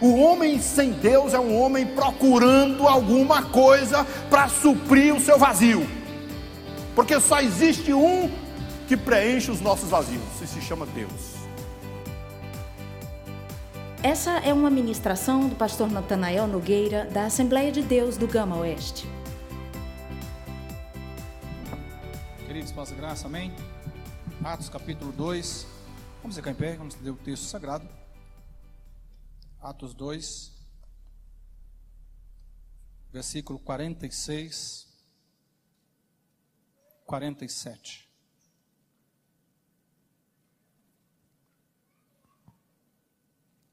O homem sem Deus é um homem procurando alguma coisa para suprir o seu vazio. Porque só existe um que preenche os nossos vazios, e se chama Deus. Essa é uma ministração do pastor Natanael Nogueira, da Assembleia de Deus do Gama Oeste. Queridos, paz e graça, amém? Atos capítulo 2. Vamos ficar em pé, vamos ler o texto sagrado. Atos 2, versículo 46, 47.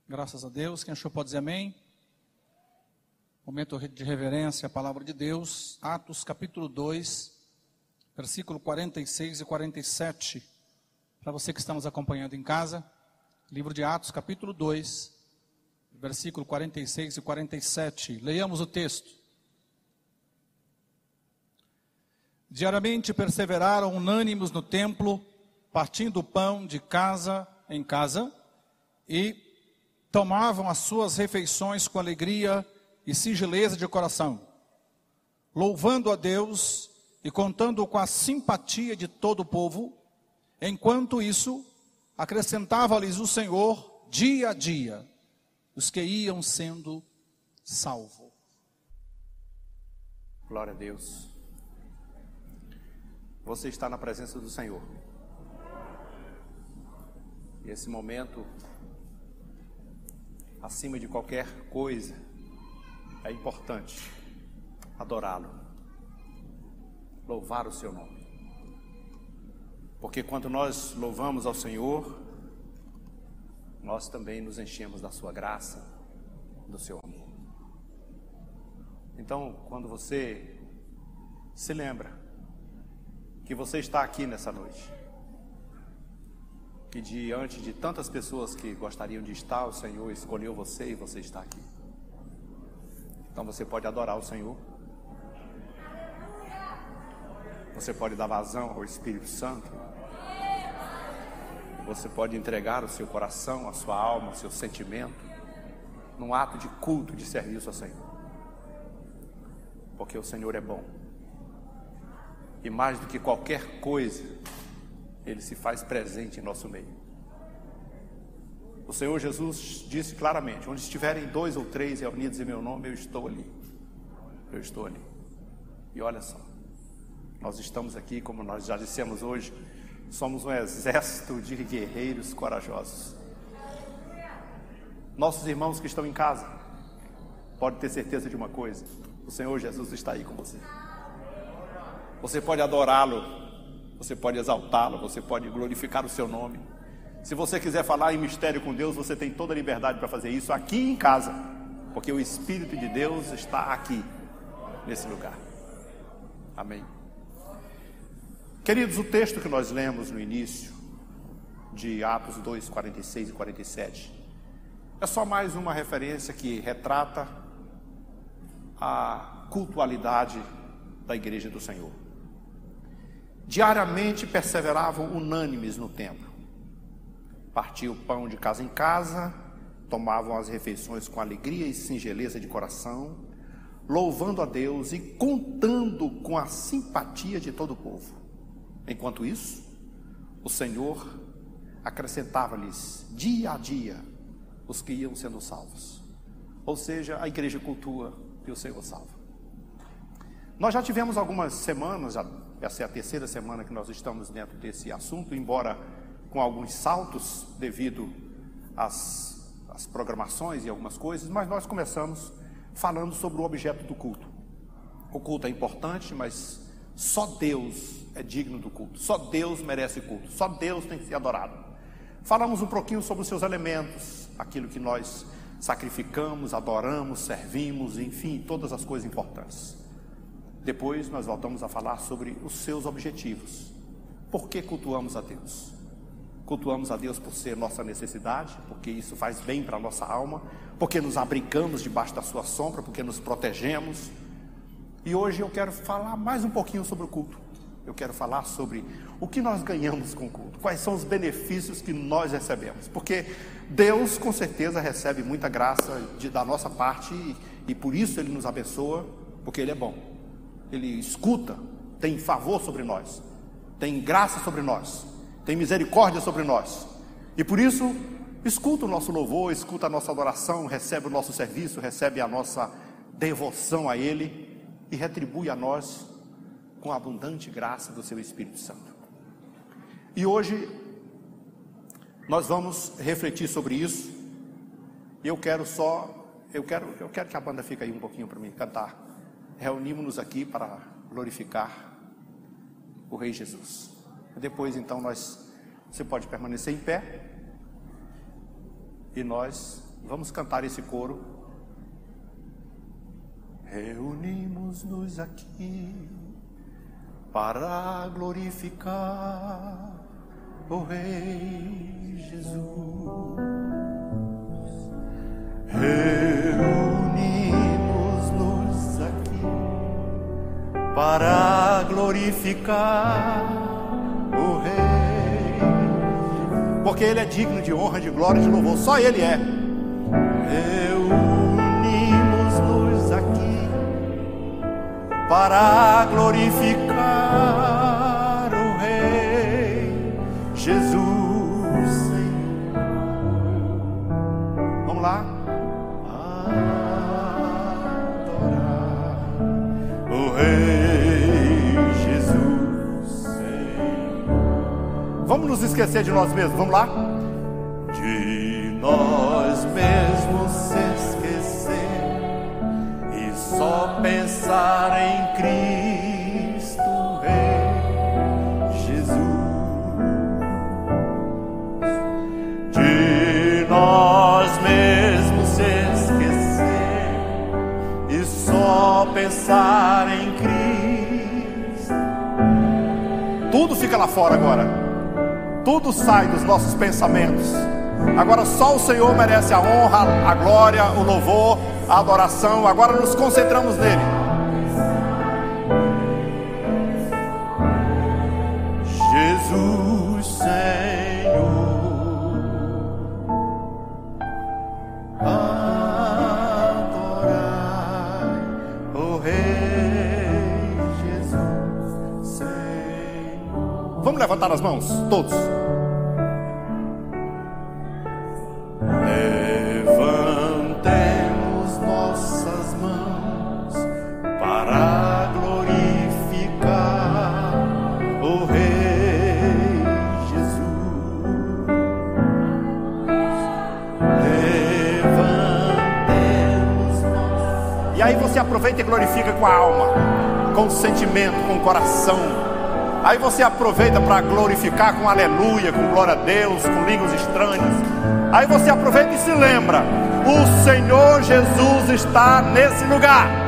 Graças a Deus. Quem achou pode dizer amém. Momento de reverência à palavra de Deus. Atos capítulo 2, versículo 46 e 47. Para você que está nos acompanhando em casa. Livro de Atos, capítulo 2, versículo 46 e 47. Leiamos o texto. Diariamente perseveraram unânimes no templo, partindo o pão de casa em casa e tomavam as suas refeições com alegria e singeleza de coração, louvando a Deus e contando com a simpatia de todo o povo, enquanto isso acrescentava-lhes o Senhor dia a dia os que iam sendo salvos. Glória a Deus. Você está na presença do Senhor. E esse momento acima de qualquer coisa, é importante adorá-lo, louvar o seu nome. Porque quando nós louvamos ao Senhor, nós também nos enchemos da sua graça, do seu amor. Então, quando você se lembra que você está aqui nessa noite, que diante de tantas pessoas que gostariam de estar, o Senhor escolheu você e você está aqui. Então você pode adorar o Senhor. Você pode dar vazão ao Espírito Santo. Você pode entregar o seu coração, a sua alma, o seu sentimento, num ato de culto, de serviço ao Senhor. Porque o Senhor é bom. E mais do que qualquer coisa, ele se faz presente em nosso meio. O Senhor Jesus disse claramente: onde estiverem dois ou três reunidos em meu nome, eu estou ali. Eu estou ali. E olha só, nós estamos aqui, como nós já dissemos hoje, somos um exército de guerreiros corajosos. Nossos irmãos que estão em casa, pode ter certeza de uma coisa: o Senhor Jesus está aí com você. Você pode adorá-lo você pode exaltá-lo, você pode glorificar o seu nome. Se você quiser falar em mistério com Deus, você tem toda a liberdade para fazer isso aqui em casa, porque o Espírito de Deus está aqui, nesse lugar. Amém. Queridos, o texto que nós lemos no início, de Atos 2, 46 e 47, é só mais uma referência que retrata a cultualidade da igreja do Senhor. Diariamente perseveravam unânimes no templo. Partiam o pão de casa em casa, tomavam as refeições com alegria e singeleza de coração, louvando a Deus e contando com a simpatia de todo o povo. Enquanto isso, o Senhor acrescentava-lhes dia a dia os que iam sendo salvos. Ou seja, a igreja cultua e o Senhor salva. Nós já tivemos algumas semanas, essa é a terceira semana que nós estamos dentro desse assunto, embora com alguns saltos devido às, às programações e algumas coisas, mas nós começamos falando sobre o objeto do culto. O culto é importante, mas só Deus é digno do culto, só Deus merece culto, só Deus tem que ser adorado. Falamos um pouquinho sobre os seus elementos, aquilo que nós sacrificamos, adoramos, servimos, enfim, todas as coisas importantes. Depois nós voltamos a falar sobre os seus objetivos. Por que cultuamos a Deus? Cultuamos a Deus por ser nossa necessidade, porque isso faz bem para a nossa alma, porque nos abrigamos debaixo da sua sombra, porque nos protegemos. E hoje eu quero falar mais um pouquinho sobre o culto. Eu quero falar sobre o que nós ganhamos com o culto, quais são os benefícios que nós recebemos, porque Deus com certeza recebe muita graça de, da nossa parte e, e por isso Ele nos abençoa, porque Ele é bom, Ele escuta, tem favor sobre nós, tem graça sobre nós, tem misericórdia sobre nós, e por isso escuta o nosso louvor, escuta a nossa adoração, recebe o nosso serviço, recebe a nossa devoção a Ele e retribui a nós com a abundante graça do Seu Espírito Santo. E hoje nós vamos refletir sobre isso. Eu quero só, eu quero, eu quero que a banda fique aí um pouquinho para mim cantar. Reunimos-nos aqui para glorificar o Rei Jesus. Depois então nós, você pode permanecer em pé e nós vamos cantar esse coro. Reunimos-nos aqui para glorificar o Rei Jesus. Reunimos-nos aqui para glorificar o Rei, porque Ele é digno de honra, de glória e de louvor, só Ele é. Para glorificar o Rei Jesus. Vamos lá. Adorar o Rei Jesus. Vamos nos esquecer de nós mesmos, vamos lá? De nós mesmos só pensar em Cristo Rei Jesus. De nós mesmos se esquecer e só pensar em Cristo. Tudo fica lá fora agora. Tudo sai dos nossos pensamentos. Agora só o Senhor merece a honra, a glória, o louvor, a adoração. Agora nos concentramos nele. Jesus Senhor, adorai o Rei Jesus Senhor. Vamos levantar as mãos, todos. Aproveita e glorifica com a alma, com o sentimento, com o coração. Aí você aproveita para glorificar com aleluia, com glória a Deus, com línguas estranhas. Aí você aproveita e se lembra: o Senhor Jesus está nesse lugar.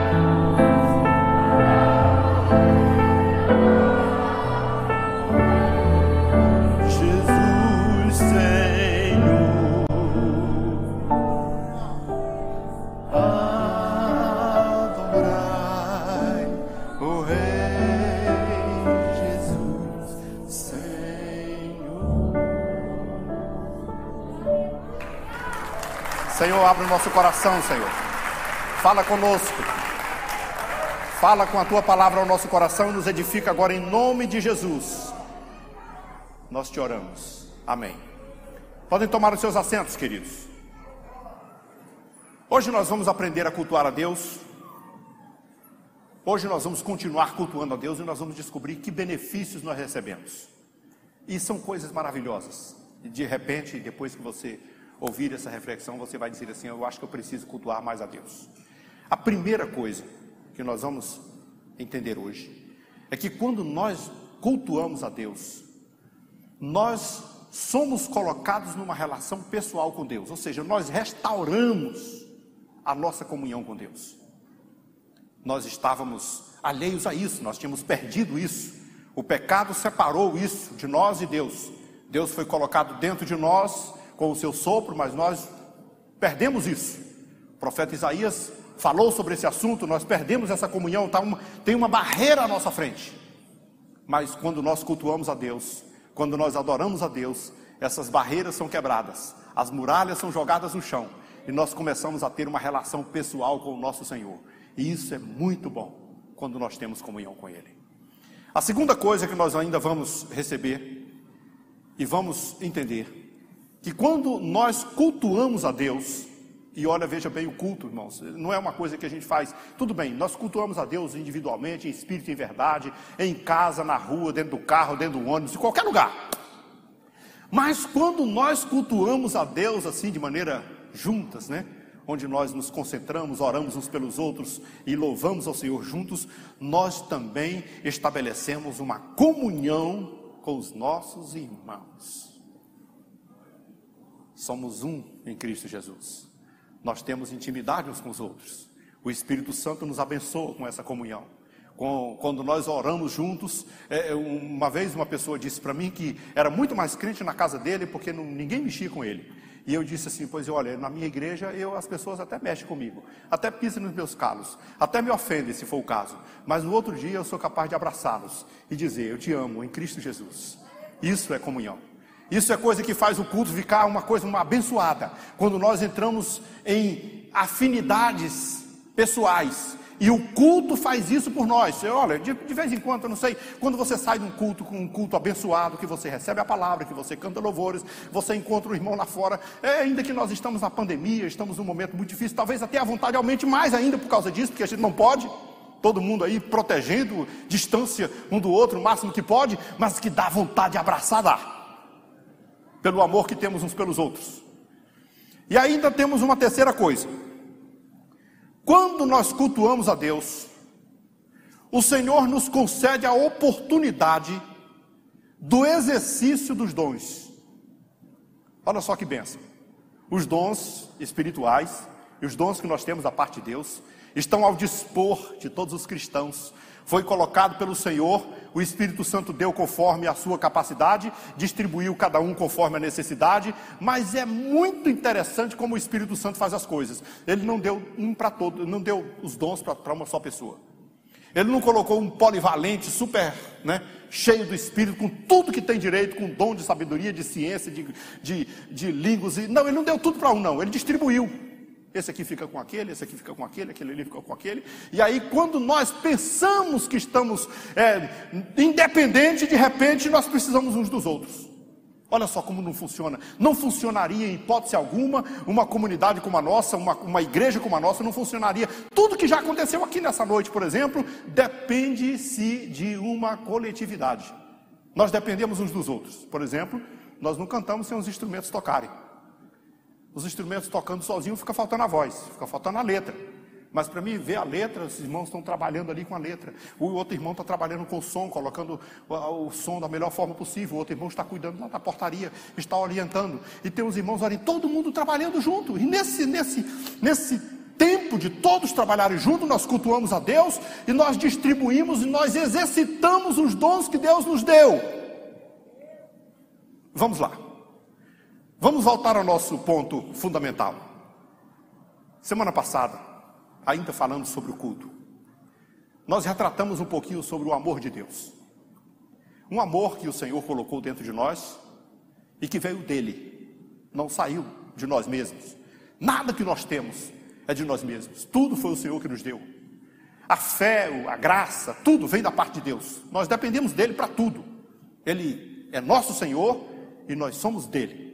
Nosso coração, Senhor. Fala conosco. Fala com a tua palavra ao nosso coração e nos edifica agora em nome de Jesus. Nós te oramos. Amém. Podem tomar os seus assentos, queridos. Hoje nós vamos aprender a cultuar a Deus. Hoje nós vamos continuar cultuando a Deus e nós vamos descobrir que benefícios nós recebemos. E são coisas maravilhosas. E de repente, depois que você ouvir essa reflexão, você vai dizer assim: Eu acho que eu preciso cultuar mais a Deus. A primeira coisa que nós vamos entender hoje é que quando nós cultuamos a Deus, nós somos colocados numa relação pessoal com Deus, ou seja, nós restauramos a nossa comunhão com Deus. Nós estávamos alheios a isso, nós tínhamos perdido isso. O pecado separou isso de nós e Deus. Deus foi colocado dentro de nós com o seu sopro, mas nós perdemos isso. O profeta Isaías falou sobre esse assunto, nós perdemos essa comunhão, tá uma, tem uma barreira à nossa frente. Mas quando nós cultuamos a Deus, quando nós adoramos a Deus, essas barreiras são quebradas, as muralhas são jogadas no chão e nós começamos a ter uma relação pessoal com o nosso Senhor. E isso é muito bom quando nós temos comunhão com Ele. A segunda coisa que nós ainda vamos receber e vamos entender que quando nós cultuamos a Deus, e olha, veja bem o culto, irmãos, não é uma coisa que a gente faz, tudo bem, nós cultuamos a Deus individualmente, em espírito e em verdade, em casa, na rua, dentro do carro, dentro do ônibus, em qualquer lugar. Mas quando nós cultuamos a Deus assim de maneira juntas, né? Onde nós nos concentramos, oramos uns pelos outros e louvamos ao Senhor juntos, nós também estabelecemos uma comunhão com os nossos irmãos. Somos um em Cristo Jesus. Nós temos intimidade uns com os outros. O Espírito Santo nos abençoa com essa comunhão. Quando nós oramos juntos, é, é, uma vez uma pessoa disse para mim que era muito mais crente na casa dele porque ninguém mexia com ele. E eu disse assim: Pois olha, na minha igreja eu, as pessoas até mexem comigo, até pisam nos meus calos, até me ofendem se for o caso, mas no outro dia eu sou capaz de abraçá-los e dizer: Eu te amo em Cristo Jesus. Isso é comunhão. Isso é coisa que faz o culto ficar uma coisa uma abençoada. Quando nós entramos em afinidades pessoais, e o culto faz isso por nós. Você, olha, de, de, vez em quando, eu não sei, quando você sai de um culto com um culto abençoado, que você recebe a palavra, que você canta louvores, você encontra o irmão lá fora, é, ainda que nós estamos na pandemia, estamos num momento muito difícil, talvez até a vontade aumente mais ainda por causa disso, porque a gente não pode. Todo mundo aí protegendo, distância um do outro, o máximo que pode, mas que dá vontade de abraçar, dá. Pelo amor que temos uns pelos outros. E ainda temos uma terceira coisa. Quando nós cultuamos a Deus, o Senhor nos concede a oportunidade do exercício dos dons. Olha só que benção. Os dons espirituais e os dons que nós temos da parte de Deus estão ao dispor de todos os cristãos foi colocado pelo Senhor, o Espírito Santo deu conforme a sua capacidade, distribuiu cada um conforme a necessidade, mas é muito interessante como o Espírito Santo faz as coisas. Ele não deu um para todo, não deu os dons para uma só pessoa. Ele não colocou um polivalente super, né, cheio do Espírito, com tudo que tem direito, com dom de sabedoria, de ciência, de, de, de línguas. Não, ele não deu tudo para um, não. Ele distribuiu. Esse aqui fica com aquele, esse aqui fica com aquele, aquele ali fica com aquele. E aí, quando nós pensamos que estamos é, independentes, de repente nós precisamos uns dos outros. Olha só como não funciona. Não funcionaria em hipótese alguma uma comunidade como a nossa, uma, uma igreja como a nossa, não funcionaria. Tudo que já aconteceu aqui nessa noite, por exemplo, depende-se de uma coletividade. Nós dependemos uns dos outros. Por exemplo, nós não cantamos sem os instrumentos tocarem os instrumentos tocando sozinho, fica faltando a voz, fica faltando a letra. Mas para mim ver a letra, os irmãos estão trabalhando ali com a letra. O outro irmão está trabalhando com o som, colocando o, som da melhor forma possível. O outro irmão está cuidando da portaria, está orientando. E tem os irmãos ali, todo mundo trabalhando junto. E nesse, nesse, nesse tempo de todos trabalharem junto, nós cultuamos a Deus e nós distribuímos e nós exercitamos os dons que Deus nos deu. Vamos lá. Vamos voltar ao nosso ponto fundamental. Semana passada, ainda falando sobre o culto, nós retratamos um pouquinho sobre o amor de Deus. Um amor que o Senhor colocou dentro de nós e que veio dele, não saiu de nós mesmos. Nada que nós temos é de nós mesmos, tudo foi o Senhor que nos deu. A fé, a graça, tudo vem da parte de Deus. Nós dependemos dele para tudo. Ele é nosso Senhor e nós somos dele.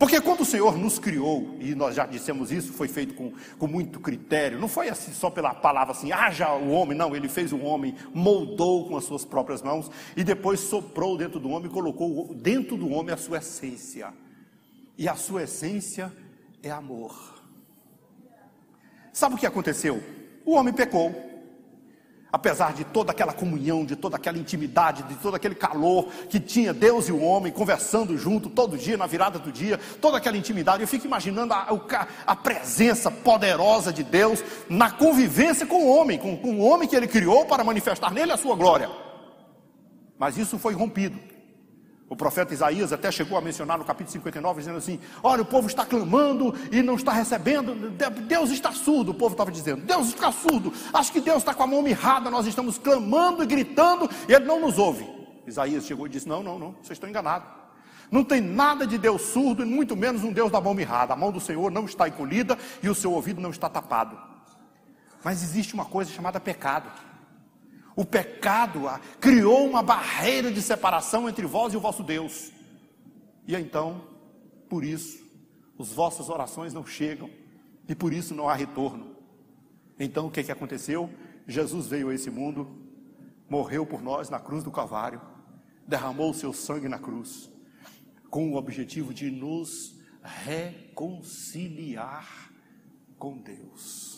Porque quando o Senhor nos criou, e nós já dissemos isso, foi feito com, com muito critério, não foi assim só pela palavra assim, haja o homem, não, ele fez o homem, moldou com as suas próprias mãos, e depois soprou dentro do homem, colocou dentro do homem a sua essência. E a sua essência é amor. Sabe o que aconteceu? O homem pecou. Apesar de toda aquela comunhão, de toda aquela intimidade, de todo aquele calor que tinha Deus e o homem conversando junto todo dia, na virada do dia, toda aquela intimidade, eu fico imaginando a, a presença poderosa de Deus na convivência com o homem, com, com o homem que ele criou para manifestar nele a sua glória. Mas isso foi rompido. O profeta Isaías até chegou a mencionar no capítulo 59, dizendo assim: Olha, o povo está clamando e não está recebendo, Deus está surdo. O povo estava dizendo: Deus está surdo, acho que Deus está com a mão mirrada, nós estamos clamando e gritando e Ele não nos ouve. Isaías chegou e disse: Não, não, não, vocês estão enganados. Não tem nada de Deus surdo e muito menos um Deus da mão mirrada. A mão do Senhor não está encolhida e o seu ouvido não está tapado. Mas existe uma coisa chamada pecado. O pecado ah, criou uma barreira de separação entre vós e o vosso Deus. E então, por isso, as vossas orações não chegam e por isso não há retorno. Então, o que, que aconteceu? Jesus veio a esse mundo, morreu por nós na cruz do Calvário, derramou o seu sangue na cruz, com o objetivo de nos reconciliar com Deus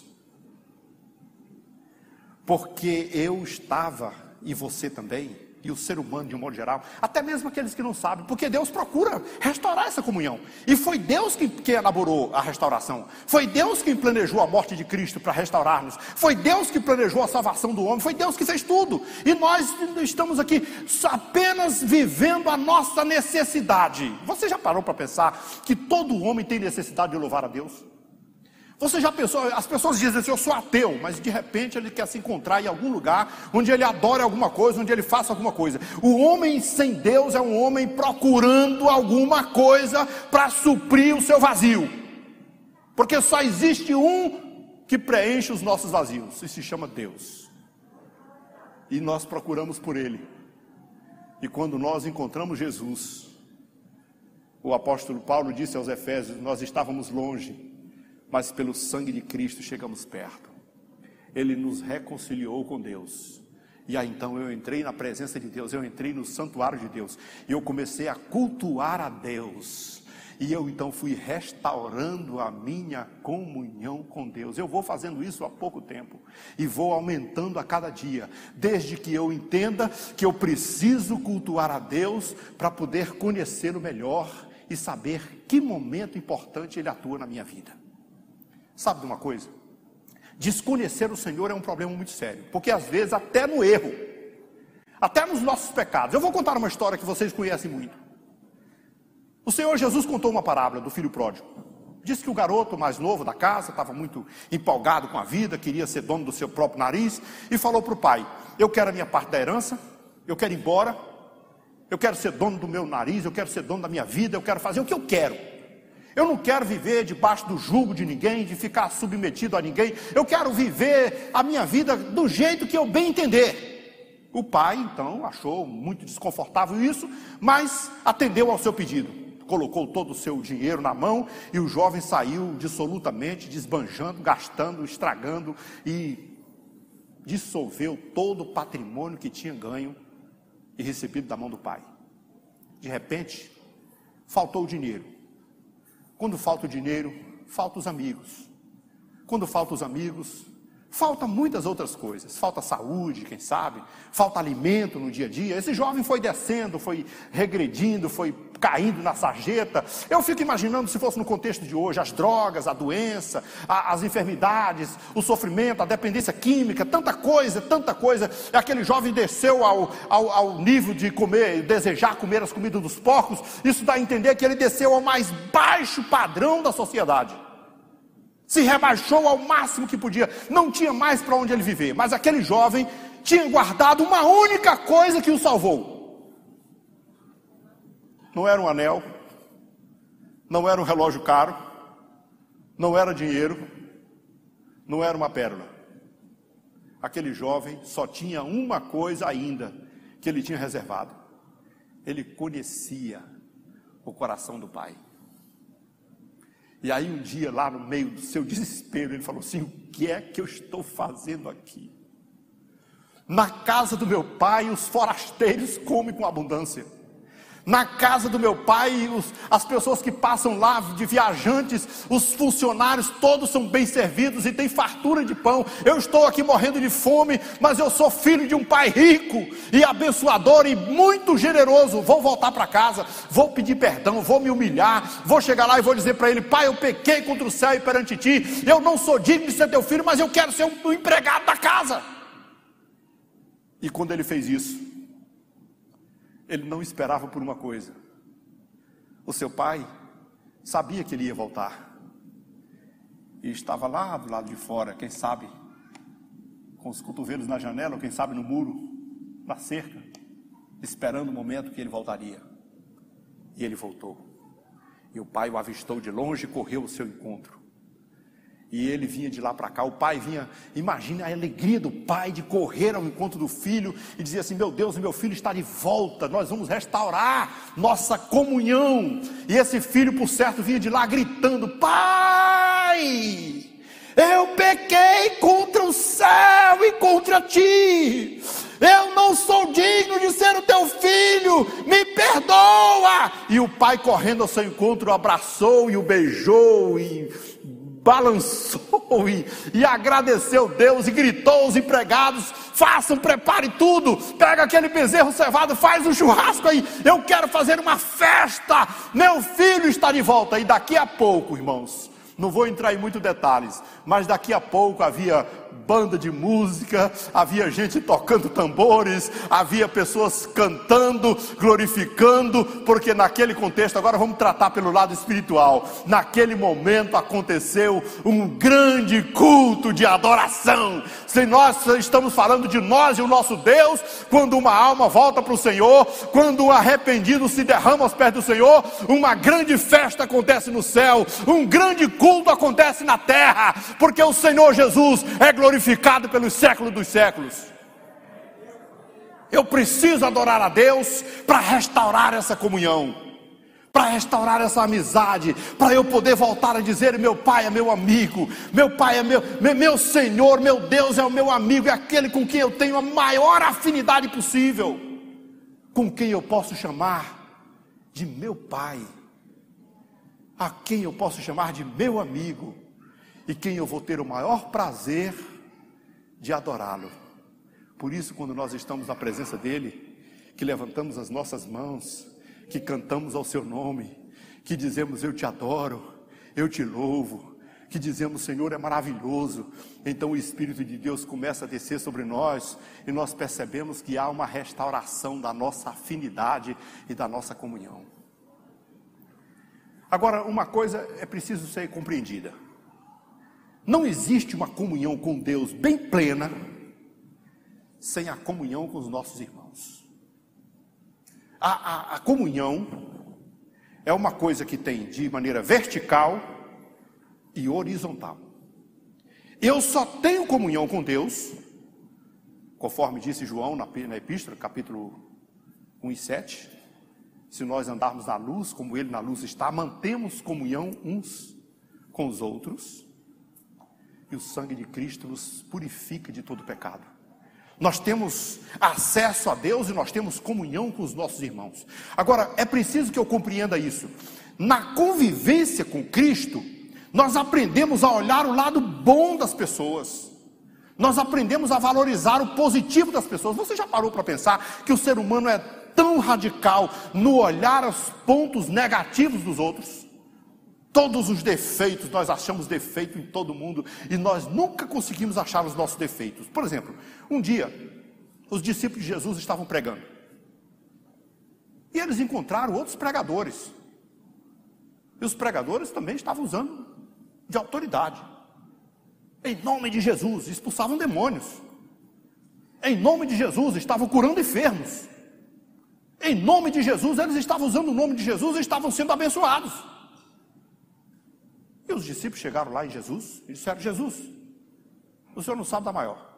porque eu estava, e você também, e o ser humano de um modo geral, até mesmo aqueles que não sabem, porque Deus procura restaurar essa comunhão, e foi Deus que, que elaborou a restauração, foi Deus que planejou a morte de Cristo para restaurar-nos, foi Deus que planejou a salvação do homem, foi Deus que fez tudo, e nós estamos aqui apenas vivendo a nossa necessidade. Você já parou para pensar que todo homem tem necessidade de louvar a Deus? Você já pensou, as pessoas dizem assim, eu sou ateu, mas de repente ele quer se encontrar em algum lugar onde ele adora alguma coisa, onde ele faça alguma coisa. O homem sem Deus é um homem procurando alguma coisa para suprir o seu vazio. Porque só existe um que preenche os nossos vazios, e se chama Deus. E nós procuramos por ele. E quando nós encontramos Jesus, o apóstolo Paulo disse aos Efésios: Nós estávamos longe, mas pelo sangue de Cristo chegamos perto. Ele nos reconciliou com Deus. E aí então eu entrei na presença de Deus, eu entrei no santuário de Deus, e eu comecei a cultuar a Deus. E eu então fui restaurando a minha comunhão com Deus. Eu vou fazendo isso há pouco tempo e vou aumentando a cada dia, desde que eu entenda que eu preciso cultuar a Deus para poder conhecê-lo melhor e saber que momento importante ele atua na minha vida. Sabe de uma coisa? Desconhecer o Senhor é um problema muito sério, porque às vezes, até no erro, até nos nossos pecados. Eu vou contar uma história que vocês conhecem muito. O Senhor Jesus contou uma parábola do filho pródigo. Disse que o garoto mais novo da casa estava muito empolgado com a vida, queria ser dono do seu próprio nariz, e falou para o pai: Eu quero a minha parte da herança, eu quero ir embora, eu quero ser dono do meu nariz, eu quero ser dono da minha vida, eu quero fazer o que eu quero. Eu não quero viver debaixo do jugo de ninguém, de ficar submetido a ninguém. Eu quero viver a minha vida do jeito que eu bem entender. O pai, então, achou muito desconfortável isso, mas atendeu ao seu pedido. Colocou todo o seu dinheiro na mão e o jovem saiu dissolutamente, desbanjando, gastando, estragando e dissolveu todo o patrimônio que tinha ganho e recebido da mão do pai. De repente, faltou o dinheiro. Quando falta o dinheiro, falta os amigos. Quando falta os amigos, falta muitas outras coisas. Falta saúde, quem sabe, falta alimento no dia a dia. Esse jovem foi descendo, foi regredindo, foi caindo na sarjeta. Eu fico imaginando se fosse no contexto de hoje, as drogas, a doença, a, as enfermidades, o sofrimento, a dependência química, tanta coisa, tanta coisa. E aquele jovem desceu ao, ao, ao nível de comer, desejar comer as comidas dos porcos. Isso dá a entender que ele desceu ao mais baixo padrão da sociedade se rebaixou ao máximo que podia, não tinha mais para onde ele viver, mas aquele jovem tinha guardado uma única coisa que o salvou: não era um anel, não era um relógio caro, não era dinheiro, não era uma pérola. Aquele jovem só tinha uma coisa ainda que ele tinha reservado. Ele conhecia o coração do pai. E aí um dia lá no meio do seu desespero, ele falou assim: "O que é que eu estou fazendo aqui? Na casa do meu pai, os forasteiros comem com abundância. Na casa do meu pai, os, as pessoas que passam lá de viajantes, os funcionários, todos são bem servidos e tem fartura de pão. Eu estou aqui morrendo de fome, mas eu sou filho de um pai rico e abençoador e muito generoso. Vou voltar para casa, vou pedir perdão, vou me humilhar, vou chegar lá e vou dizer para ele: Pai, eu pequei contra o céu e perante ti. Eu não sou digno de ser teu filho, mas eu quero ser um, um empregado da casa. E quando ele fez isso, ele não esperava por uma coisa. O seu pai sabia que ele ia voltar. E estava lá do lado de fora, quem sabe, com os cotovelos na janela, ou quem sabe no muro, na cerca, esperando o momento que ele voltaria. E ele voltou. E o pai o avistou de longe e correu ao seu encontro. E ele vinha de lá para cá, o pai vinha, imagine a alegria do pai de correr ao encontro do filho e dizer assim: Meu Deus, meu filho está de volta, nós vamos restaurar nossa comunhão. E esse filho, por certo, vinha de lá gritando: Pai, eu pequei contra o céu e contra ti. Eu não sou digno de ser o teu filho, me perdoa. E o pai, correndo ao seu encontro, o abraçou e o beijou e balançou e, e agradeceu Deus e gritou aos empregados: façam, prepare tudo, pega aquele bezerro cevado, faz um churrasco aí, eu quero fazer uma festa, meu filho está de volta. E daqui a pouco, irmãos, não vou entrar em muitos detalhes, mas daqui a pouco havia banda de música, havia gente tocando tambores, havia pessoas cantando, glorificando, porque naquele contexto, agora vamos tratar pelo lado espiritual. Naquele momento aconteceu um grande culto de adoração. Se nós estamos falando de nós e o nosso Deus, quando uma alma volta para o Senhor, quando um arrependido se derrama aos pés do Senhor, uma grande festa acontece no céu, um grande culto acontece na terra, porque o Senhor Jesus é glorificado glorificado pelos séculos dos séculos. Eu preciso adorar a Deus para restaurar essa comunhão, para restaurar essa amizade, para eu poder voltar a dizer: meu pai é meu amigo, meu pai é meu, meu, meu Senhor, meu Deus é o meu amigo, é aquele com quem eu tenho a maior afinidade possível, com quem eu posso chamar de meu pai, a quem eu posso chamar de meu amigo, e quem eu vou ter o maior prazer de adorá-lo. Por isso, quando nós estamos na presença dEle, que levantamos as nossas mãos, que cantamos ao Seu nome, que dizemos: Eu te adoro, eu te louvo, que dizemos: Senhor é maravilhoso. Então o Espírito de Deus começa a descer sobre nós e nós percebemos que há uma restauração da nossa afinidade e da nossa comunhão. Agora, uma coisa é preciso ser compreendida. Não existe uma comunhão com Deus bem plena sem a comunhão com os nossos irmãos. A, a, a comunhão é uma coisa que tem de maneira vertical e horizontal. Eu só tenho comunhão com Deus, conforme disse João na, na Epístola, capítulo 1 e 7. Se nós andarmos na luz, como Ele na luz está, mantemos comunhão uns com os outros e o sangue de Cristo nos purifica de todo pecado. Nós temos acesso a Deus e nós temos comunhão com os nossos irmãos. Agora, é preciso que eu compreenda isso. Na convivência com Cristo, nós aprendemos a olhar o lado bom das pessoas. Nós aprendemos a valorizar o positivo das pessoas. Você já parou para pensar que o ser humano é tão radical no olhar os pontos negativos dos outros? Todos os defeitos, nós achamos defeito em todo mundo e nós nunca conseguimos achar os nossos defeitos. Por exemplo, um dia, os discípulos de Jesus estavam pregando e eles encontraram outros pregadores. E os pregadores também estavam usando de autoridade. Em nome de Jesus, expulsavam demônios. Em nome de Jesus, estavam curando enfermos. Em nome de Jesus, eles estavam usando o nome de Jesus e estavam sendo abençoados. E os discípulos chegaram lá em Jesus e disseram: Jesus, o senhor não sabe da maior.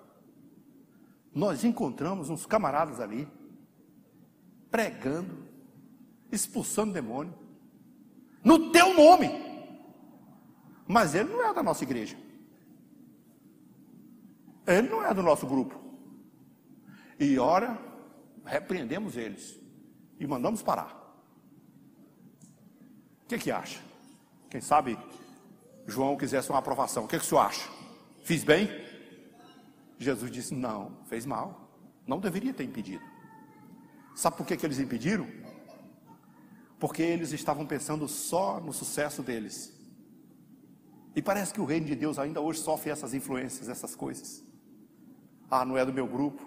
Nós encontramos uns camaradas ali, pregando, expulsando demônio, no teu nome. Mas ele não é da nossa igreja. Ele não é do nosso grupo. E ora, repreendemos eles e mandamos parar. O que, que acha? Quem sabe João quisesse uma aprovação. O que, é que o senhor acha? Fiz bem? Jesus disse: Não, fez mal. Não deveria ter impedido. Sabe por que, que eles impediram? Porque eles estavam pensando só no sucesso deles. E parece que o reino de Deus ainda hoje sofre essas influências, essas coisas. Ah, não é do meu grupo,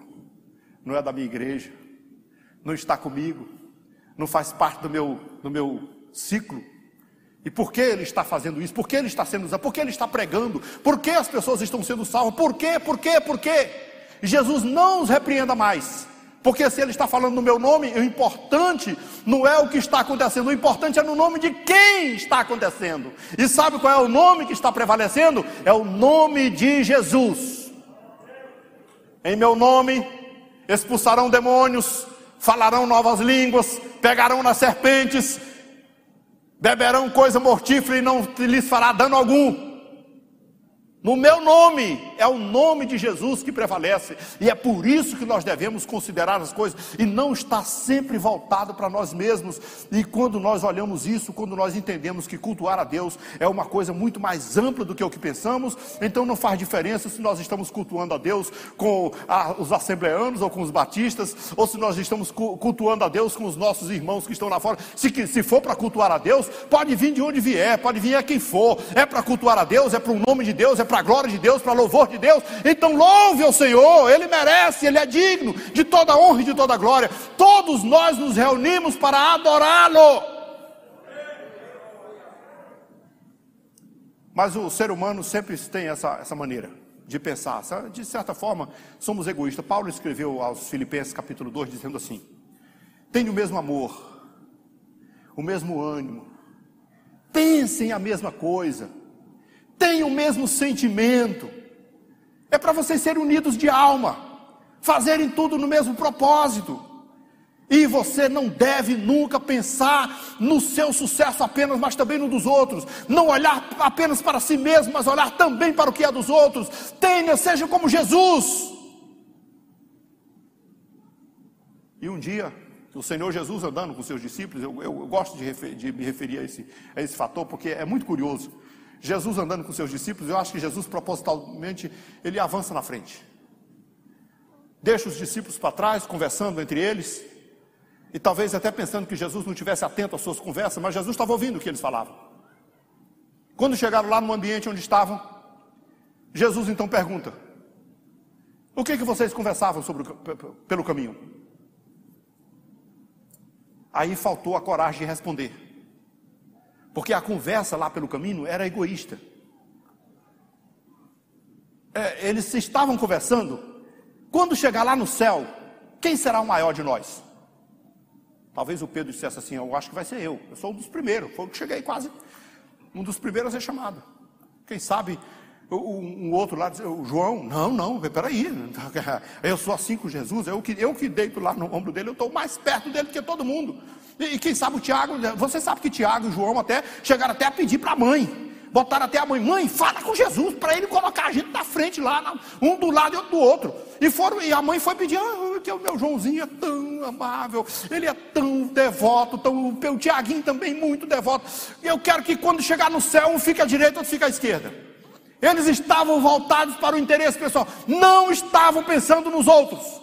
não é da minha igreja, não está comigo. não faz parte do meu, do meu ciclo. E por que ele está fazendo isso? Por que ele está sendo usado? Por que ele está pregando? Por que as pessoas estão sendo salvas? Por quê? Por quê? Por quê? Jesus não os repreenda mais. Porque se ele está falando no meu nome, o importante não é o que está acontecendo, o importante é no nome de quem está acontecendo. E sabe qual é o nome que está prevalecendo? É o nome de Jesus. Em meu nome expulsarão demônios, falarão novas línguas, pegarão nas serpentes, beberão coisa mortífera e não lhes fará dano algum. No meu nome, é o nome de Jesus que prevalece, e é por isso que nós devemos considerar as coisas e não estar sempre voltado para nós mesmos. E quando nós olhamos isso, quando nós entendemos que cultuar a Deus é uma coisa muito mais ampla do que o que pensamos, então não faz diferença se nós estamos cultuando a Deus com a, os assembleanos ou com os batistas, ou se nós estamos cultuando a Deus com os nossos irmãos que estão lá fora. Se, se for para cultuar a Deus, pode vir de onde vier, pode vir a quem for, é para cultuar a Deus, é para o nome de Deus, é para a glória de Deus, para louvor de Deus. Então louve ao Senhor, Ele merece, Ele é digno de toda honra e de toda glória. Todos nós nos reunimos para adorá-lo. Mas o ser humano sempre tem essa, essa maneira de pensar. De certa forma, somos egoístas. Paulo escreveu aos Filipenses, capítulo 2, dizendo assim: Tenha o mesmo amor, o mesmo ânimo, pensem a mesma coisa têm o mesmo sentimento. É para vocês serem unidos de alma, fazerem tudo no mesmo propósito. E você não deve nunca pensar no seu sucesso apenas, mas também no dos outros. Não olhar apenas para si mesmo, mas olhar também para o que é dos outros. Tenha, seja como Jesus. E um dia, o Senhor Jesus andando com seus discípulos, eu, eu, eu gosto de, refer, de, me referir a esse, a esse fator, porque é muito curioso. Jesus andando com seus discípulos, eu acho que Jesus propositalmente ele avança na frente. Deixa os discípulos para trás, conversando entre eles, e talvez até pensando que Jesus não tivesse atento às suas conversas, mas Jesus estava ouvindo o que eles falavam. Quando chegaram lá no ambiente onde estavam, Jesus então pergunta: O que que vocês conversavam sobre pelo caminho? Aí faltou a coragem de responder. Porque a conversa lá pelo caminho era egoísta. É, eles estavam conversando. Quando chegar lá no céu, quem será o maior de nós? Talvez o Pedro dissesse assim: Eu acho que vai ser eu. Eu sou um dos primeiros. Foi o que cheguei quase. Um dos primeiros a ser chamado. Quem sabe um outro lá, o João, não, não, peraí, eu sou assim com Jesus, eu que, eu que deito lá no ombro dele, eu estou mais perto dele que todo mundo. E, quem sabe o Tiago, você sabe que Tiago e João até chegaram até a pedir para a mãe. Botaram até a mãe, mãe, fala com Jesus, para ele colocar a gente na frente lá, um do lado e outro do outro. E foram, e a mãe foi pedir, ah, que o meu Joãozinho é tão amável, ele é tão devoto, tão, o Tiaguinho também muito devoto. Eu quero que quando chegar no céu, um fique à direita, outro fique à esquerda. Eles estavam voltados para o interesse pessoal, não estavam pensando nos outros.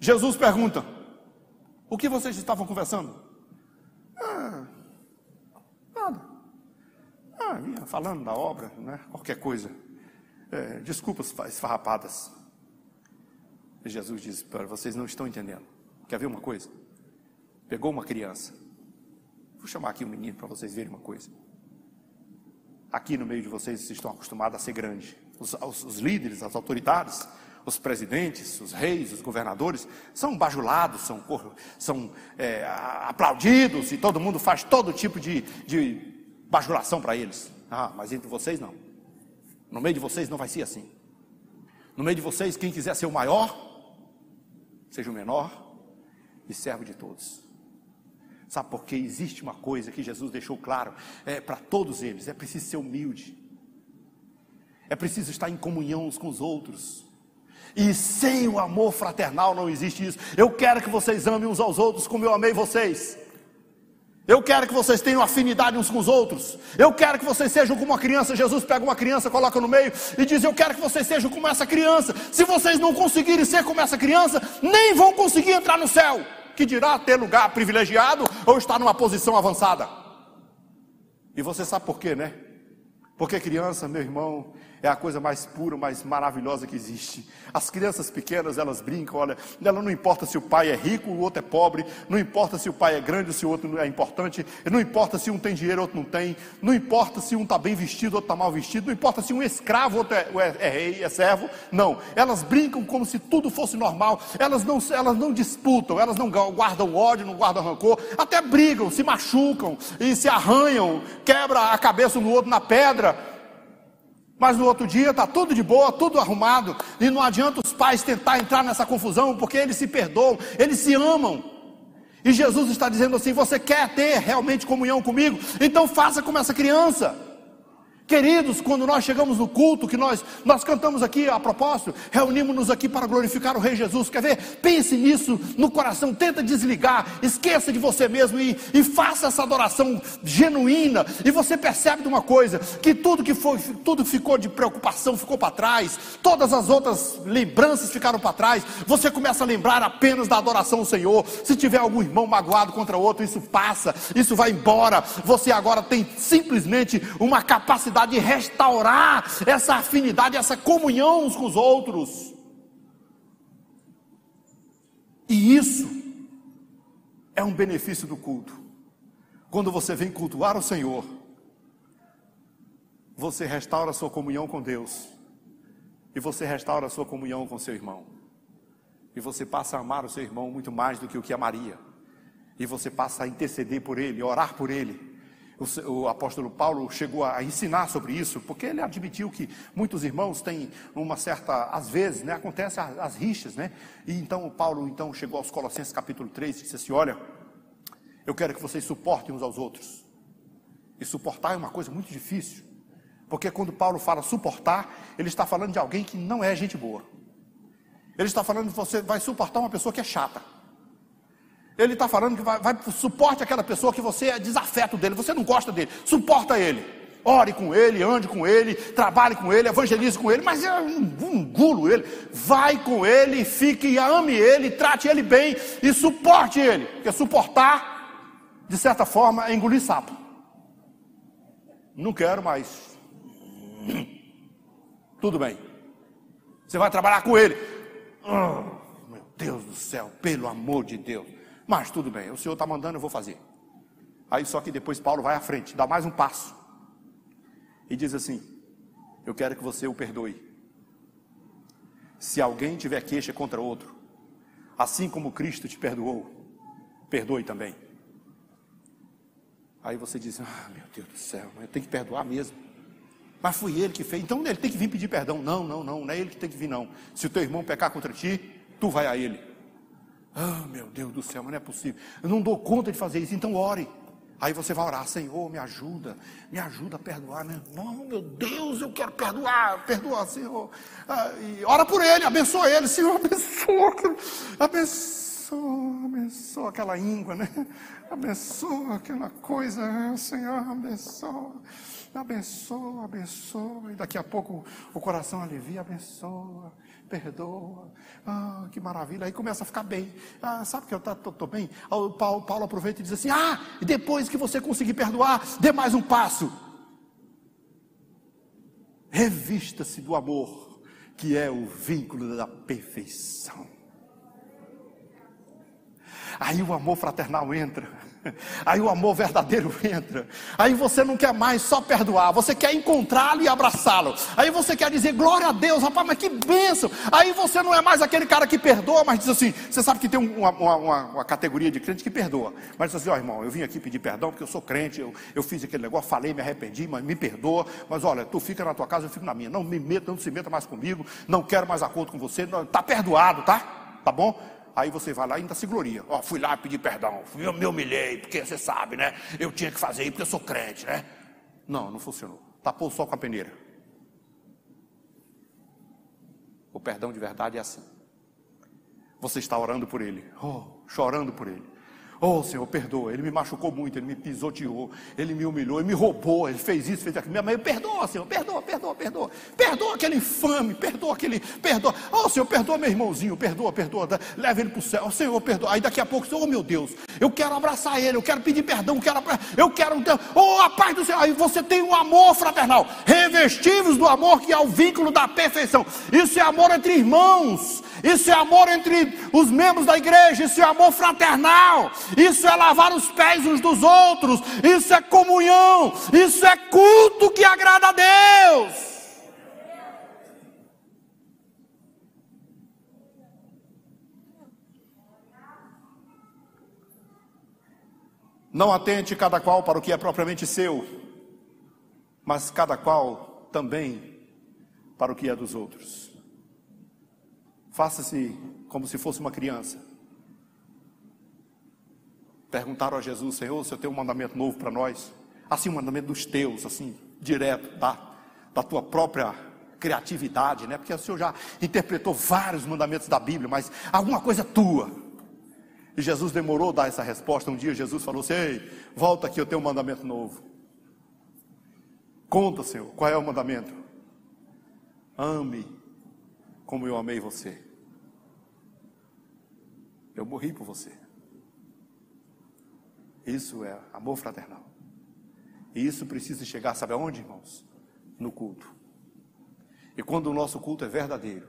Jesus pergunta: o que vocês estavam conversando? Ah, nada. Ah, vinha falando da obra, né? qualquer coisa. É, desculpas esfarrapadas. E Jesus diz: para vocês não estão entendendo. Quer ver uma coisa? Pegou uma criança. Vou chamar aqui um menino para vocês verem uma coisa. Aqui no meio de vocês, vocês estão acostumados a ser grande. Os, os, os líderes, as autoridades, os presidentes, os reis, os governadores, são bajulados, são, são é, aplaudidos e todo mundo faz todo tipo de, de bajulação para eles. Ah, mas entre vocês não. No meio de vocês não vai ser assim. No meio de vocês, quem quiser ser o maior, seja o menor e servo de todos. Sabe por que existe uma coisa que Jesus deixou claro é, para todos eles: é preciso ser humilde, é preciso estar em comunhão uns com os outros, e sem o amor fraternal não existe isso. Eu quero que vocês amem uns aos outros como eu amei vocês. Eu quero que vocês tenham afinidade uns com os outros. Eu quero que vocês sejam como uma criança. Jesus pega uma criança, coloca no meio e diz: Eu quero que vocês sejam como essa criança. Se vocês não conseguirem ser como essa criança, nem vão conseguir entrar no céu. Que dirá ter lugar privilegiado ou estar numa posição avançada. E você sabe por quê, né? Porque criança, meu irmão, é a coisa mais pura, mais maravilhosa que existe. As crianças pequenas, elas brincam, olha, ela não importa se o pai é rico, o outro é pobre, não importa se o pai é grande ou se o outro é importante, não importa se um tem dinheiro, o outro não tem, não importa se um está bem vestido, o outro está mal vestido, não importa se um é escravo, outro é, é, é rei, é servo, não. Elas brincam como se tudo fosse normal, elas não, elas não disputam, elas não guardam ódio, não guardam rancor, até brigam, se machucam e se arranham, quebra a cabeça um no outro na pedra, mas no outro dia está tudo de boa, tudo arrumado, e não adianta os pais tentar entrar nessa confusão, porque eles se perdoam, eles se amam. E Jesus está dizendo assim: você quer ter realmente comunhão comigo? Então faça como essa criança. Queridos, quando nós chegamos no culto, que nós, nós cantamos aqui a propósito, reunimos-nos aqui para glorificar o Rei Jesus. Quer ver? Pense nisso no coração, tenta desligar, esqueça de você mesmo e, e faça essa adoração genuína. E você percebe de uma coisa: que tudo que foi, tudo ficou de preocupação ficou para trás, todas as outras lembranças ficaram para trás. Você começa a lembrar apenas da adoração ao Senhor. Se tiver algum irmão magoado contra outro, isso passa, isso vai embora. Você agora tem simplesmente uma capacidade de restaurar essa afinidade, essa comunhão uns com os outros. E isso é um benefício do culto. Quando você vem cultuar o Senhor, você restaura a sua comunhão com Deus, e você restaura a sua comunhão com seu irmão, e você passa a amar o seu irmão muito mais do que o que amaria, e você passa a interceder por ele, orar por ele, o, apóstolo Paulo chegou a ensinar sobre isso, porque ele admitiu que muitos irmãos têm uma certa, às vezes, né, acontece as, as rixas, né? E então o Paulo então chegou aos Colossenses capítulo 3 e disse assim: "Olha, eu quero que vocês suportem uns aos outros". E suportar é uma coisa muito difícil. Porque quando Paulo fala suportar, ele está falando de alguém que não é gente boa. Ele está falando que você vai suportar uma pessoa que é chata. Ele está falando que vai, vai suporte aquela pessoa que você é desafeto dele, você não gosta dele, suporta ele. Ore com ele, ande com ele, trabalhe com ele, evangelize com ele, mas eu engulo ele. Vai com ele, fique ame ele, trate ele bem e suporte ele. Porque suportar, de certa forma, é engolir sapo. Não quero mais. Tudo bem. Você vai trabalhar com ele. Oh, meu Deus do céu, pelo amor de Deus. Mas tudo bem, o Senhor está mandando, eu vou fazer. Aí só que depois Paulo vai à frente, dá mais um passo. E diz assim: Eu quero que você o perdoe. Se alguém tiver queixa contra outro, assim como Cristo te perdoou, perdoe também. Aí você diz: Ah, meu Deus do céu, eu tenho que perdoar mesmo. Mas foi ele que fez, então ele tem que vir pedir perdão. Não, não, não, não é ele que tem que vir, não. Se o teu irmão pecar contra ti, tu vai a ele. Ah, meu Deus do céu, mas não é possível. Eu não dou conta de fazer isso, então ore. Aí você vai orar, Senhor, me ajuda, me ajuda a perdoar, né? Não, meu Deus, eu quero perdoar, perdoar, Senhor. Ah, e ora por ele, abençoa ele, Senhor, abençoa, abençoa, abençoa aquela íngua, né? Abençoa aquela coisa, Senhor, abençoa, abençoa, abençoa. E daqui a pouco o coração alivia, abençoa perdoa. Ah, que maravilha. Aí começa a ficar bem. Ah, sabe que eu estou bem? O Paulo, Paulo aproveita e diz assim: Ah, depois que você conseguir perdoar, dê mais um passo. Revista-se do amor, que é o vínculo da perfeição. Aí o amor fraternal entra. Aí o amor verdadeiro entra. Aí você não quer mais só perdoar, você quer encontrá-lo e abraçá-lo. Aí você quer dizer glória a Deus, rapaz, mas que bênção. Aí você não é mais aquele cara que perdoa, mas diz assim: você sabe que tem uma, uma, uma, categoria de crente que perdoa. Mas diz assim: ó oh, irmão, eu vim aqui pedir perdão porque eu sou crente, eu, eu fiz aquele negócio, falei, me arrependi, mas me perdoa. Mas olha, tu fica na tua casa, eu fico na minha. Não me meta, não se meta mais comigo, não quero mais acordo com você, está perdoado, tá? Tá bom? Aí você vai lá e ainda se gloria. Ó, fui lá pedir perdão, eu me humilhei, porque você sabe, né? Eu tinha que fazer porque eu sou crente, né? Não, não funcionou. Tapou só com a peneira. O perdão de verdade é assim. Você está orando por ele, oh, chorando por ele. Oh, Senhor, perdoa. Ele me machucou muito, ele me pisoteou, ele me humilhou, ele me roubou, ele fez isso, fez aquilo. Minha mãe, perdoa, Senhor, perdoa, perdoa, perdoa. Perdoa aquele infame, perdoa aquele, perdoa. Oh, Senhor, perdoa meu irmãozinho, perdoa, perdoa. Leva ele para o céu. Oh, Senhor, perdoa. Aí daqui a pouco, oh meu Deus, eu quero abraçar ele, eu quero pedir perdão, eu quero, eu quero, oh, a paz do Senhor. Aí você tem um amor fraternal, revestivos do amor que é o vínculo da perfeição. Isso é amor entre irmãos. Isso é amor entre os membros da igreja, isso é amor fraternal, isso é lavar os pés uns dos outros, isso é comunhão, isso é culto que agrada a Deus. Não atente cada qual para o que é propriamente seu, mas cada qual também para o que é dos outros. Faça-se como se fosse uma criança. Perguntaram a Jesus, Senhor, o Senhor tem um mandamento novo para nós? Assim, um mandamento dos teus, assim, direto, da, da tua própria criatividade, né? Porque o Senhor já interpretou vários mandamentos da Bíblia, mas alguma coisa tua. E Jesus demorou a dar essa resposta. Um dia Jesus falou assim: Ei, volta aqui, eu tenho um mandamento novo. Conta, Senhor, qual é o mandamento? Ame como eu amei você. Eu morri por você. Isso é amor fraternal. E isso precisa chegar, sabe aonde, irmãos? No culto. E quando o nosso culto é verdadeiro,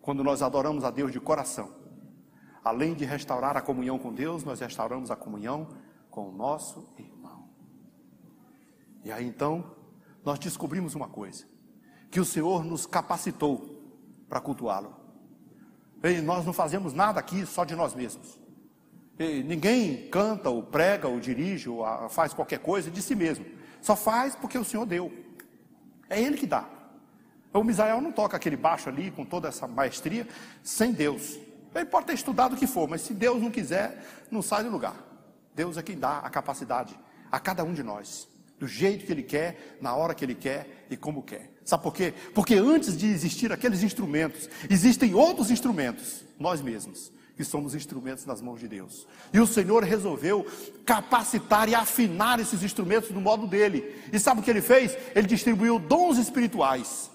quando nós adoramos a Deus de coração, além de restaurar a comunhão com Deus, nós restauramos a comunhão com o nosso irmão. E aí então, nós descobrimos uma coisa: que o Senhor nos capacitou para cultuá-lo. E nós não fazemos nada aqui só de nós mesmos. Ninguém canta, ou prega, ou dirige, ou faz qualquer coisa de si mesmo. Só faz porque o Senhor deu. É Ele que dá. O Misael não toca aquele baixo ali com toda essa maestria sem Deus. Ele pode ter estudado o que for, mas se Deus não quiser, não sai do lugar. Deus é quem dá a capacidade a cada um de nós, do jeito que Ele quer, na hora que Ele quer e como quer. Sabe por quê? Porque antes de existir aqueles instrumentos, existem outros instrumentos, nós mesmos, que somos instrumentos nas mãos de Deus. E o Senhor resolveu capacitar e afinar esses instrumentos no modo dele. E sabe o que ele fez? Ele distribuiu dons espirituais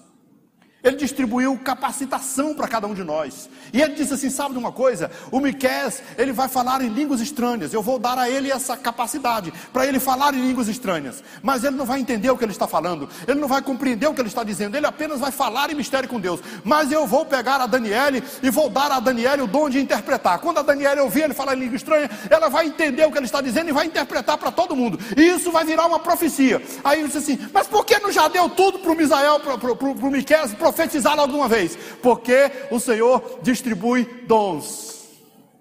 ele distribuiu capacitação para cada um de nós. E ele disse assim: sabe de uma coisa? O Miqués, ele vai falar em línguas estranhas. Eu vou dar a ele essa capacidade para ele falar em línguas estranhas. Mas ele não vai entender o que ele está falando. Ele não vai compreender o que ele está dizendo. Ele apenas vai falar em mistério com Deus. Mas eu vou pegar a Daniele e vou dar a Daniele o dom de interpretar. Quando a Daniele ouvir ele falar em língua estranha, ela vai entender o que ele está dizendo e vai interpretar para todo mundo. E isso vai virar uma profecia. Aí ele disse assim: mas por que não já deu tudo para o Misael, para o Miqués? Profetizar alguma vez, porque o Senhor distribui dons.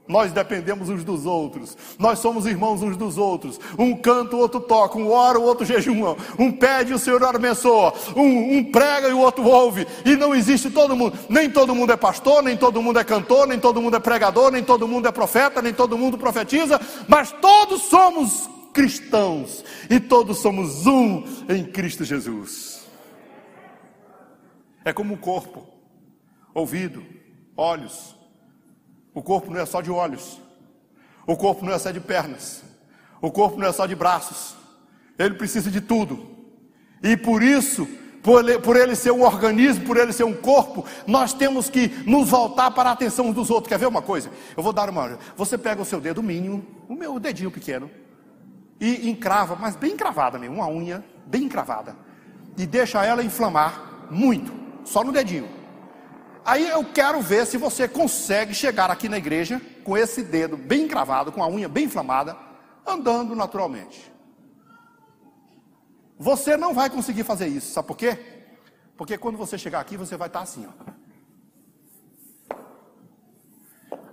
Nós dependemos uns dos outros. Nós somos irmãos uns dos outros. Um canta, o outro toca. Um ora, o outro jejuma. Um pede, o Senhor abençoa. Um, um prega e o outro ouve. E não existe todo mundo. Nem todo mundo é pastor, nem todo mundo é cantor, nem todo mundo é pregador, nem todo mundo é profeta, nem todo mundo profetiza. Mas todos somos cristãos. E todos somos um em Cristo Jesus. É como um corpo: ouvido, olhos. O corpo não é só de olhos. O corpo não é só de pernas. O corpo não é só de braços. Ele precisa de tudo. E por isso, por ele, por ele, ser um organismo, por ele ser um corpo, nós temos que nos voltar para a atenção uns dos outros. Quer ver uma coisa? Eu vou dar uma. Você pega o seu dedo mínimo, o meu dedinho pequeno, e encrava, mas bem encravada mesmo, uma unha bem encravada, e deixa ela inflamar muito só no dedinho. Aí eu quero ver se você consegue chegar aqui na igreja com esse dedo bem encravado, com a unha bem inflamada, andando naturalmente. Você não vai conseguir fazer isso, sabe por quê? Porque quando você chegar aqui, você vai estar assim, ó.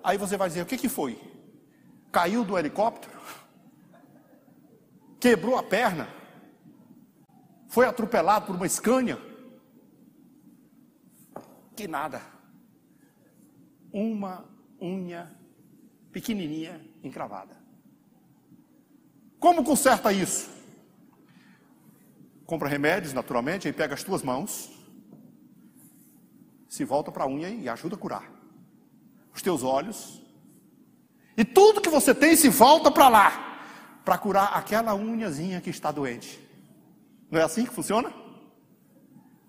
Aí você vai dizer: o que, que foi? Caiu do helicóptero? Quebrou a perna? Foi atropelado por uma escânia? Que nada. Uma unha pequenininha encravada. Como conserta isso? Compra remédios, naturalmente, aí pega as tuas mãos, se volta para a unha e ajuda a curar. Os teus olhos, E tudo que você tem se volta para lá, para curar aquela unhazinha que está doente. Não é assim que funciona?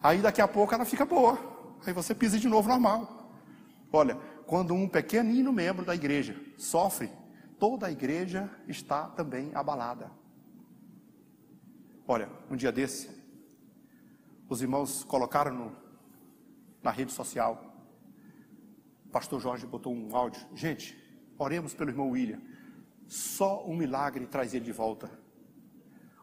Aí daqui a pouco ela fica boa. Aí você pisa de novo normal. Olha, quando um pequenino membro da igreja sofre, toda a igreja está também abalada. Olha, um dia desse, os irmãos colocaram no, na rede social. O pastor Jorge botou um áudio. Gente, oremos pelo irmão William. Só um milagre traz ele de volta.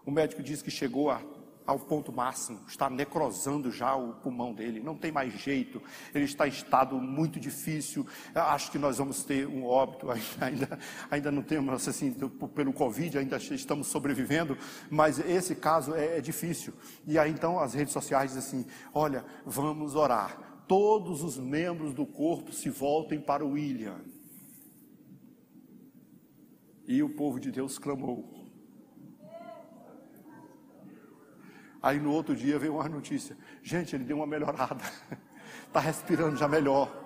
O médico disse que chegou a ao ponto máximo, está necrosando já o pulmão dele, não tem mais jeito, ele está em estado muito difícil. Acho que nós vamos ter um óbito, ainda, ainda não temos, assim, pelo Covid, ainda estamos sobrevivendo, mas esse caso é, é difícil. E aí então as redes sociais dizem assim: olha, vamos orar, todos os membros do corpo se voltem para o William. E o povo de Deus clamou. Aí no outro dia veio uma notícia: gente, ele deu uma melhorada, está respirando já melhor.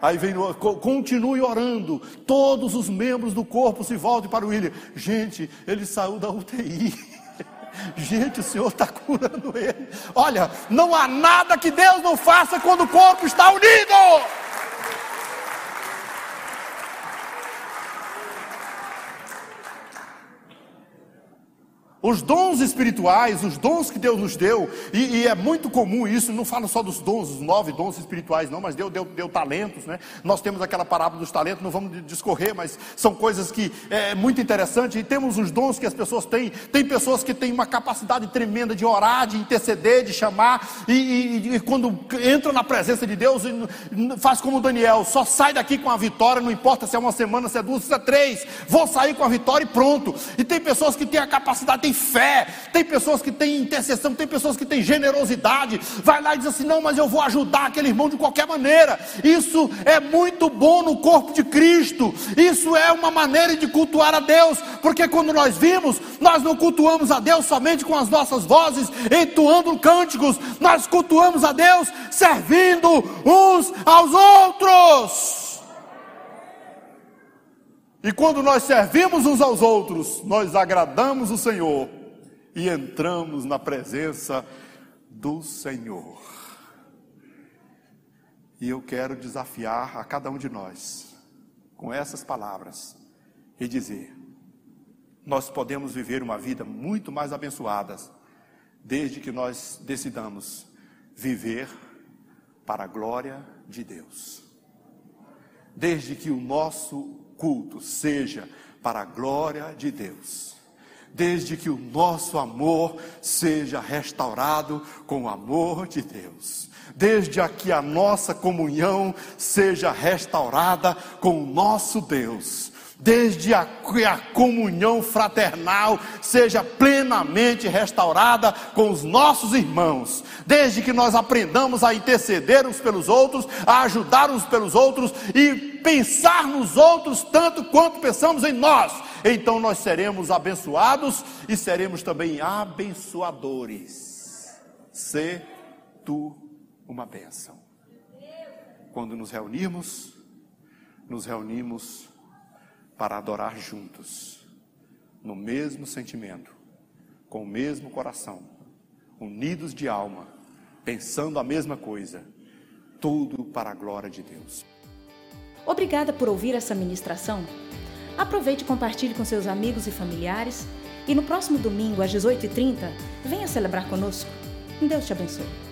Aí vem, continue orando, todos os membros do corpo se voltem para o William. Gente, ele saiu da UTI. Gente, o Senhor está curando ele. Olha, não há nada que Deus não faça quando o corpo está unido. Os dons espirituais, os dons que Deus nos deu, e, e, é muito comum isso, não falo só dos dons, os nove dons espirituais, não, mas Deus deu, deu, talentos, né? Nós temos aquela parábola dos talentos, não vamos discorrer, mas são coisas que é muito interessante. E temos os dons que as pessoas têm. Tem pessoas que têm uma capacidade tremenda de orar, de interceder, de chamar, e, e, e quando entra na presença de Deus, faz como Daniel, só sai daqui com a vitória, não importa se é uma semana, se é duas, se é três, vou sair com a vitória e pronto. E tem pessoas que têm a capacidade, fé, tem pessoas que têm intercessão, tem pessoas que têm generosidade, vai lá e diz assim: não, mas eu vou ajudar aquele irmão de qualquer maneira. Isso é muito bom no corpo de Cristo, isso é uma maneira de cultuar a Deus, porque quando nós vimos, nós não cultuamos a Deus somente com as nossas vozes, entoando cânticos, nós cultuamos a Deus servindo uns aos outros. E quando nós servimos uns aos outros, nós agradamos o Senhor e entramos na presença do Senhor. E eu quero desafiar a cada um de nós com essas palavras e dizer: nós podemos viver uma vida muito mais abençoada desde que nós decidamos viver para a glória de Deus. Desde que o nosso culto seja para a glória de Deus. Desde que o nosso amor seja restaurado com o amor de Deus. Desde que a nossa comunhão seja restaurada com o nosso Deus desde a, que a comunhão fraternal seja plenamente restaurada com os nossos irmãos, desde que nós aprendamos a interceder uns pelos outros, a ajudar uns pelos outros e pensar nos outros tanto quanto pensamos em nós, então nós seremos abençoados e seremos também abençoadores. Se tu uma bênção. Quando nos reunirmos, nos reunimos para adorar juntos, no mesmo sentimento, com o mesmo coração, unidos de alma, pensando a mesma coisa, tudo para a glória de Deus. Obrigada por ouvir essa ministração. Aproveite e compartilhe com seus amigos e familiares. E no próximo domingo, às 18h30, venha celebrar conosco. Deus te abençoe.